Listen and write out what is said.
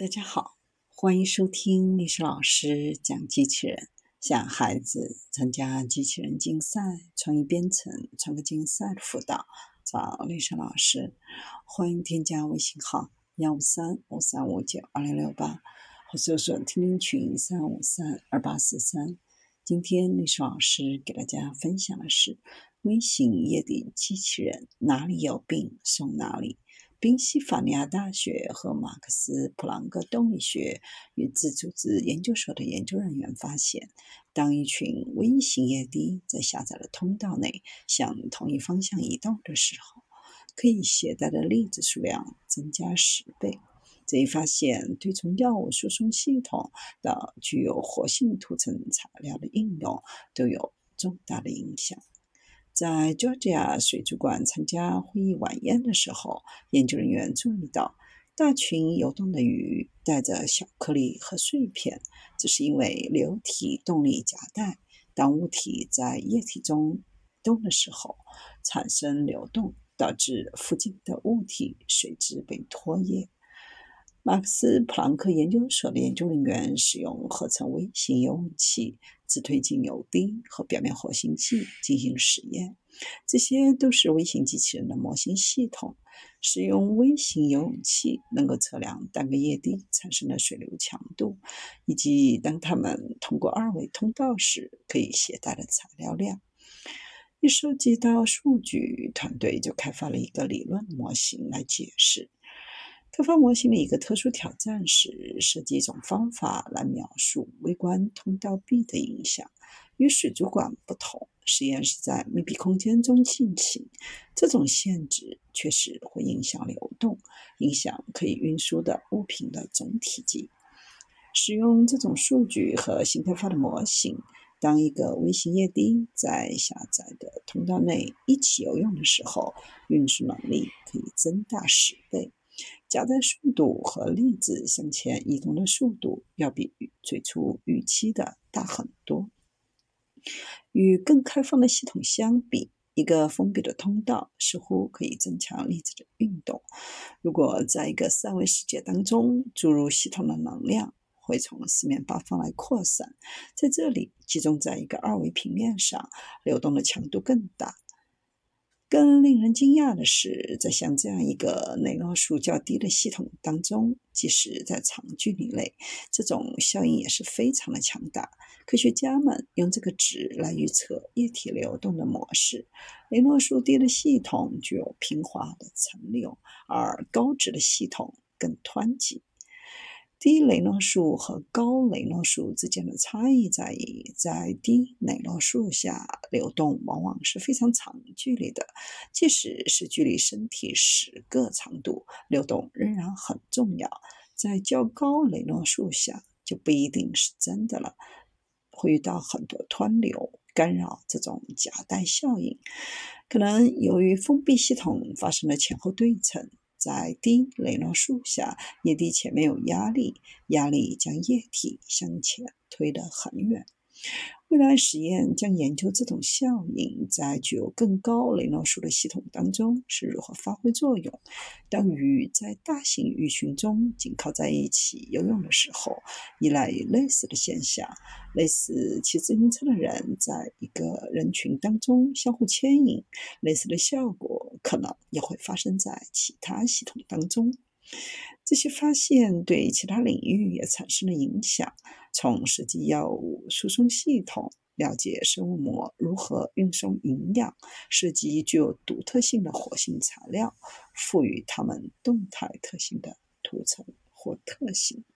大家好，欢迎收听历史老师讲机器人。想孩子参加机器人竞赛、创意编程、创客竞赛的辅导，找历史老师。欢迎添加微信号幺五三五三五九二零六八，或搜索听听群三五三二八四三。今天历史老师给大家分享的是微型液滴机器人，哪里有病送哪里。宾夕法尼亚大学和马克思普朗克动力学与自组织研究所的研究人员发现，当一群微型液滴在狭窄的通道内向同一方向移动的时候，可以携带的粒子数量增加十倍。这一发现对从药物输送系统到具有活性涂层材料的应用都有重大的影响。在 Georgia 水族馆参加会议晚宴的时候，研究人员注意到大群游动的鱼带着小颗粒和碎片，这是因为流体动力夹带。当物体在液体中动的时候，产生流动，导致附近的物体随之被拖曳。马克思普朗克研究所的研究人员使用合成微型游泳器、自推进油滴和表面活性剂进行实验。这些都是微型机器人的模型系统。使用微型游泳器能够测量单个液滴产生的水流强度，以及当它们通过二维通道时可以携带的材料量。一收集到数据，团队就开发了一个理论模型来解释。开发模型的一个特殊挑战是设计一种方法来描述微观通道壁的影响。与水族馆不同，实验是在密闭空间中进行，这种限制确实会影响流动，影响可以运输的物品的总体积。使用这种数据和新开发的模型，当一个微型液滴在狭窄的通道内一起游泳的时候，运输能力可以增大十倍。夹带速度和粒子向前移动的速度要比最初预期的大很多。与更开放的系统相比，一个封闭的通道似乎可以增强粒子的运动。如果在一个三维世界当中注入系统的能量，会从四面八方来扩散，在这里集中在一个二维平面上，流动的强度更大。更令人惊讶的是，在像这样一个雷诺数较低的系统当中，即使在长距离内，这种效应也是非常的强大。科学家们用这个值来预测液体流动的模式。雷诺数低的系统具有平滑的层流，而高值的系统更湍急。低雷诺数和高雷诺数之间的差异在于，在低雷诺数下，流动往往是非常长距离的，即使是距离身体十个长度，流动仍然很重要。在较高雷诺数下，就不一定是真的了，会遇到很多湍流干扰这种夹带效应，可能由于封闭系统发生了前后对称。在低雷诺数下，液滴前面有压力，压力将液体向前推得很远。未来实验将研究这种效应在具有更高雷诺数的系统当中是如何发挥作用。当鱼在大型鱼群中紧靠在一起游泳的时候，依赖于类似的现象。类似骑自行车的人在一个人群当中相互牵引，类似的效果可能也会发生在其他系统当中。这些发现对其他领域也产生了影响，从设计药物输送系统、了解生物膜如何运送营养、设计具有独特性的活性材料、赋予它们动态特性的涂层或特性。